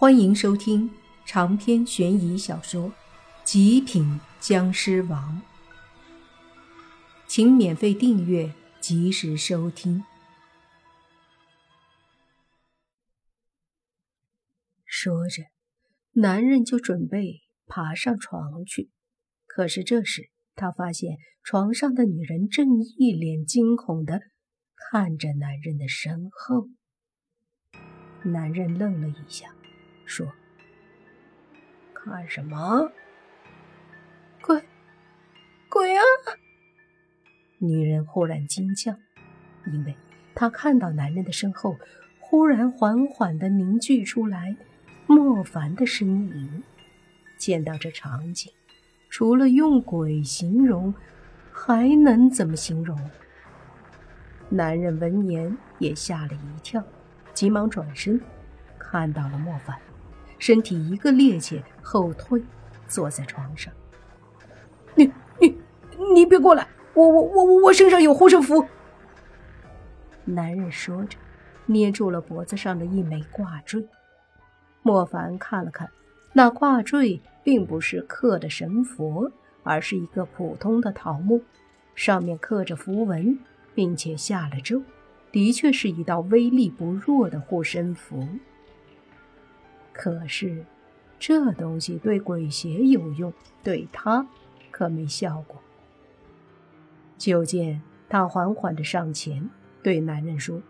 欢迎收听长篇悬疑小说《极品僵尸王》，请免费订阅，及时收听。说着，男人就准备爬上床去，可是这时他发现床上的女人正一脸惊恐的看着男人的身后。男人愣了一下。说：“看什么？鬼，鬼啊！”女人忽然惊叫，因为她看到男人的身后忽然缓缓的凝聚出来莫凡的身影。见到这场景，除了用鬼形容，还能怎么形容？男人闻言也吓了一跳，急忙转身，看到了莫凡。身体一个趔趄后退，坐在床上。你你你别过来！我我我我身上有护身符。男人说着，捏住了脖子上的一枚挂坠。莫凡看了看，那挂坠并不是刻的神佛，而是一个普通的桃木，上面刻着符文，并且下了咒，的确是一道威力不弱的护身符。可是，这东西对鬼邪有用，对他可没效果。就见他缓缓的上前，对男人说：“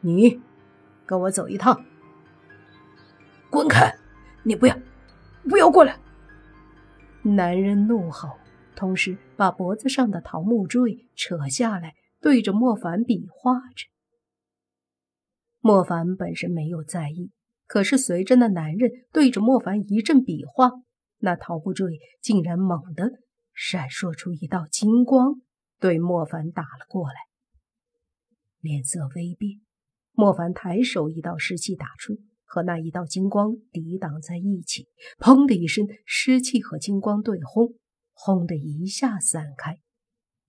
你跟我走一趟。”“滚开！你不要，不要过来！”男人怒吼，同时把脖子上的桃木坠扯下来，对着莫凡比划着。莫凡本身没有在意，可是随着那男人对着莫凡一阵比划，那桃木坠竟然猛地闪烁出一道金光，对莫凡打了过来。脸色微变，莫凡抬手，一道湿气打出，和那一道金光抵挡在一起。砰的一声，湿气和金光对轰，轰的一下散开。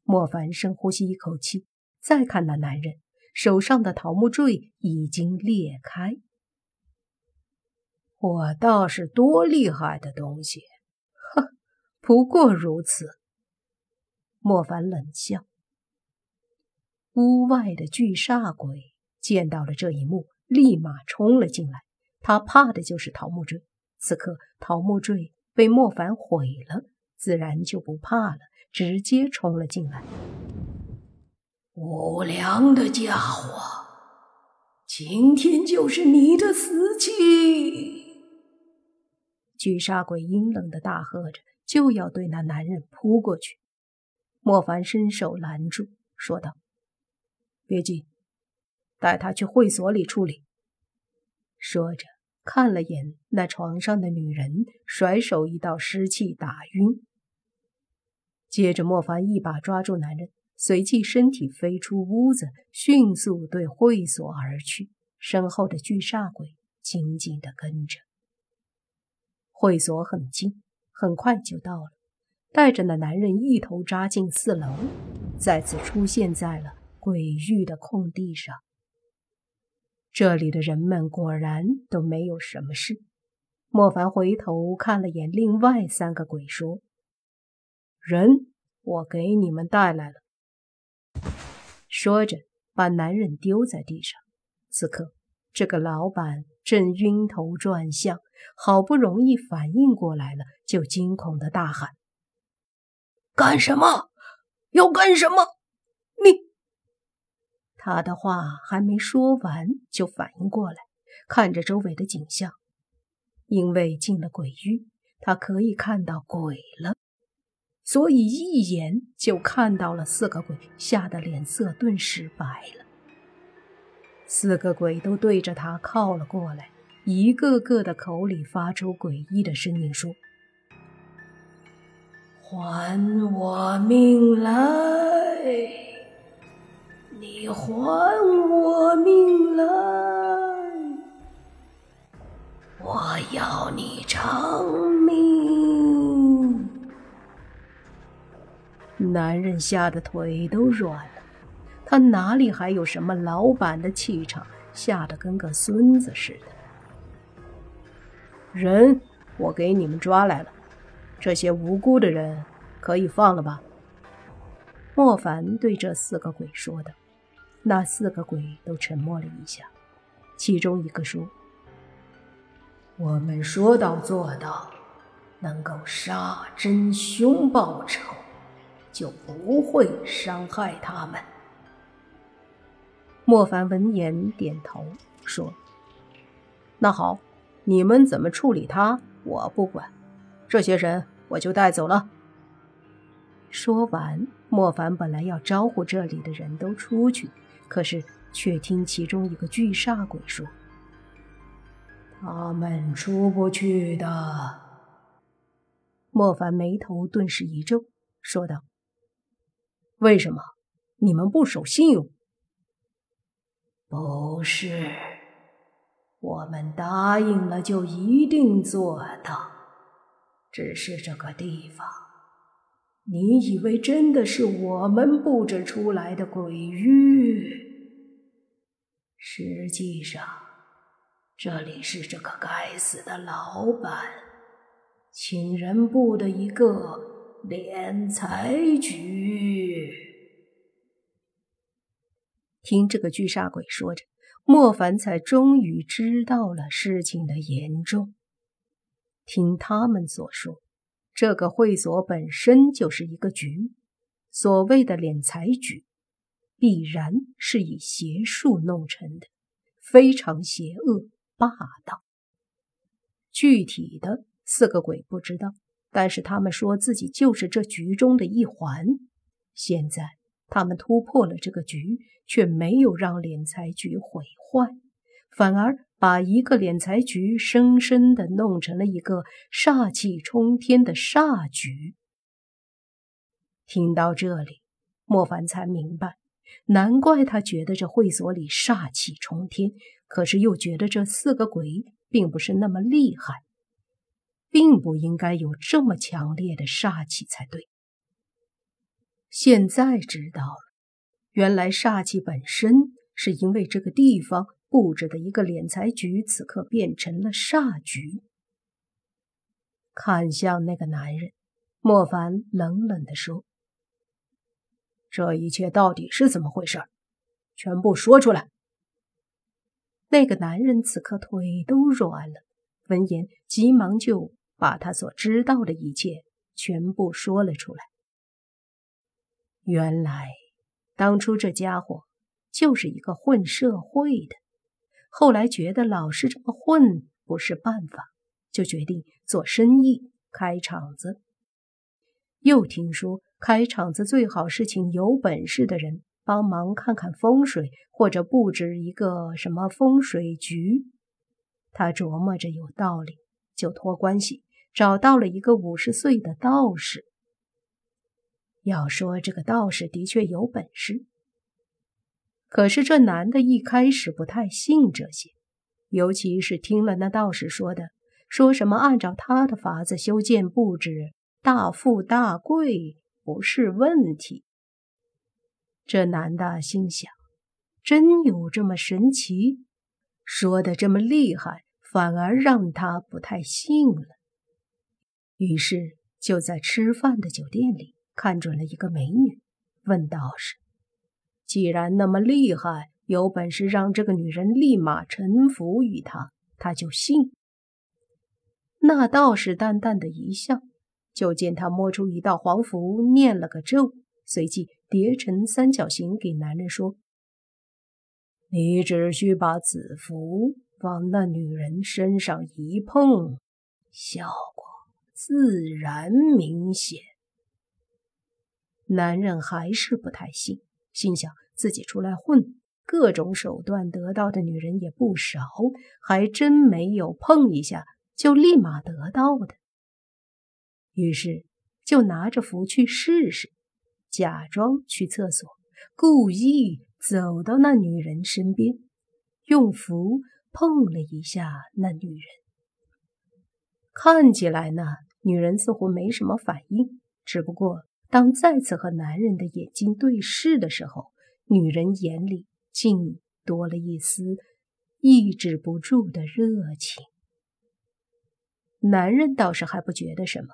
莫凡深呼吸一口气，再看那男人。手上的桃木坠已经裂开，我倒是多厉害的东西，哼，不过如此。莫凡冷笑。屋外的巨煞鬼见到了这一幕，立马冲了进来。他怕的就是桃木坠，此刻桃木坠被莫凡毁了，自然就不怕了，直接冲了进来。无良的家伙，今天就是你的死期！巨杀鬼阴冷的大喝着，就要对那男人扑过去。莫凡伸手拦住，说道：“别急，带他去会所里处理。”说着，看了眼那床上的女人，甩手一道湿气打晕。接着，莫凡一把抓住男人。随即，身体飞出屋子，迅速对会所而去。身后的巨煞鬼紧紧地跟着。会所很近，很快就到了。带着那男人一头扎进四楼，再次出现在了鬼域的空地上。这里的人们果然都没有什么事。莫凡回头看了眼另外三个鬼，说：“人，我给你们带来了。”说着，把男人丢在地上。此刻，这个老板正晕头转向，好不容易反应过来了，就惊恐的大喊：“干什么？要干什么？你……”他的话还没说完，就反应过来，看着周围的景象，因为进了鬼域，他可以看到鬼了。所以一眼就看到了四个鬼，吓得脸色顿时白了。四个鬼都对着他靠了过来，一个个的口里发出诡异的声音，说：“还我命来！你还我命来！我要你偿命！”男人吓得腿都软了，他哪里还有什么老板的气场，吓得跟个孙子似的。人我给你们抓来了，这些无辜的人可以放了吧？莫凡对这四个鬼说的。那四个鬼都沉默了一下，其中一个说：“我们说到做到，能够杀真凶报仇，就不会伤害他们。”莫凡闻言点头说：“那好，你们怎么处理他，我不管。这些人我就带走了。”说完，莫凡本来要招呼这里的人都出去。可是，却听其中一个巨煞鬼说：“他们出不去的。”莫凡眉头顿时一皱，说道：“为什么？你们不守信用？”“不是，我们答应了就一定做到。只是这个地方，你以为真的是我们布置出来的鬼域？”实际上，这里是这个该死的老板请人布的一个敛财局。听这个巨煞鬼说着，莫凡才终于知道了事情的严重。听他们所说，这个会所本身就是一个局，所谓的敛财局。必然是以邪术弄成的，非常邪恶霸道。具体的四个鬼不知道，但是他们说自己就是这局中的一环。现在他们突破了这个局，却没有让敛财局毁坏，反而把一个敛财局生生的弄成了一个煞气冲天的煞局。听到这里，莫凡才明白。难怪他觉得这会所里煞气冲天，可是又觉得这四个鬼并不是那么厉害，并不应该有这么强烈的煞气才对。现在知道了，原来煞气本身是因为这个地方布置的一个敛财局，此刻变成了煞局。看向那个男人，莫凡冷冷地说。这一切到底是怎么回事？全部说出来！那个男人此刻腿都软了，闻言急忙就把他所知道的一切全部说了出来。原来，当初这家伙就是一个混社会的，后来觉得老是这么混不是办法，就决定做生意，开厂子。又听说。开场子最好是请有本事的人帮忙看看风水，或者布置一个什么风水局。他琢磨着有道理，就托关系找到了一个五十岁的道士。要说这个道士的确有本事，可是这男的一开始不太信这些，尤其是听了那道士说的，说什么按照他的法子修建布置，大富大贵。不是问题。这男的心想：真有这么神奇？说的这么厉害，反而让他不太信了。于是就在吃饭的酒店里看准了一个美女，问道士：“既然那么厉害，有本事让这个女人立马臣服于他，他就信。”那道士淡淡的一笑。就见他摸出一道黄符，念了个咒，随即叠成三角形，给男人说：“你只需把此符往那女人身上一碰，效果自然明显。”男人还是不太信，心想自己出来混，各种手段得到的女人也不少，还真没有碰一下就立马得到的。于是就拿着符去试试，假装去厕所，故意走到那女人身边，用符碰了一下那女人。看起来呢，女人似乎没什么反应，只不过当再次和男人的眼睛对视的时候，女人眼里竟多了一丝抑制不住的热情。男人倒是还不觉得什么，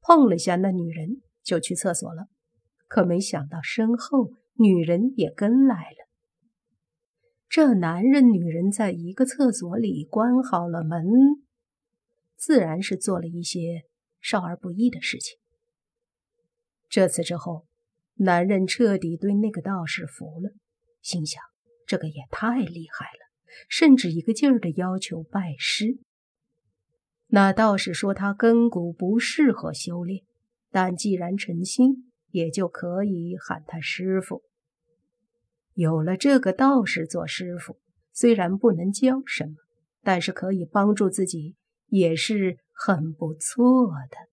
碰了下那女人就去厕所了。可没想到身后女人也跟来了。这男人女人在一个厕所里关好了门，自然是做了一些少儿不宜的事情。这次之后，男人彻底对那个道士服了，心想：这个也太厉害了，甚至一个劲儿的要求拜师。那道士说他根骨不适合修炼，但既然诚心，也就可以喊他师傅。有了这个道士做师傅，虽然不能教什么，但是可以帮助自己，也是很不错的。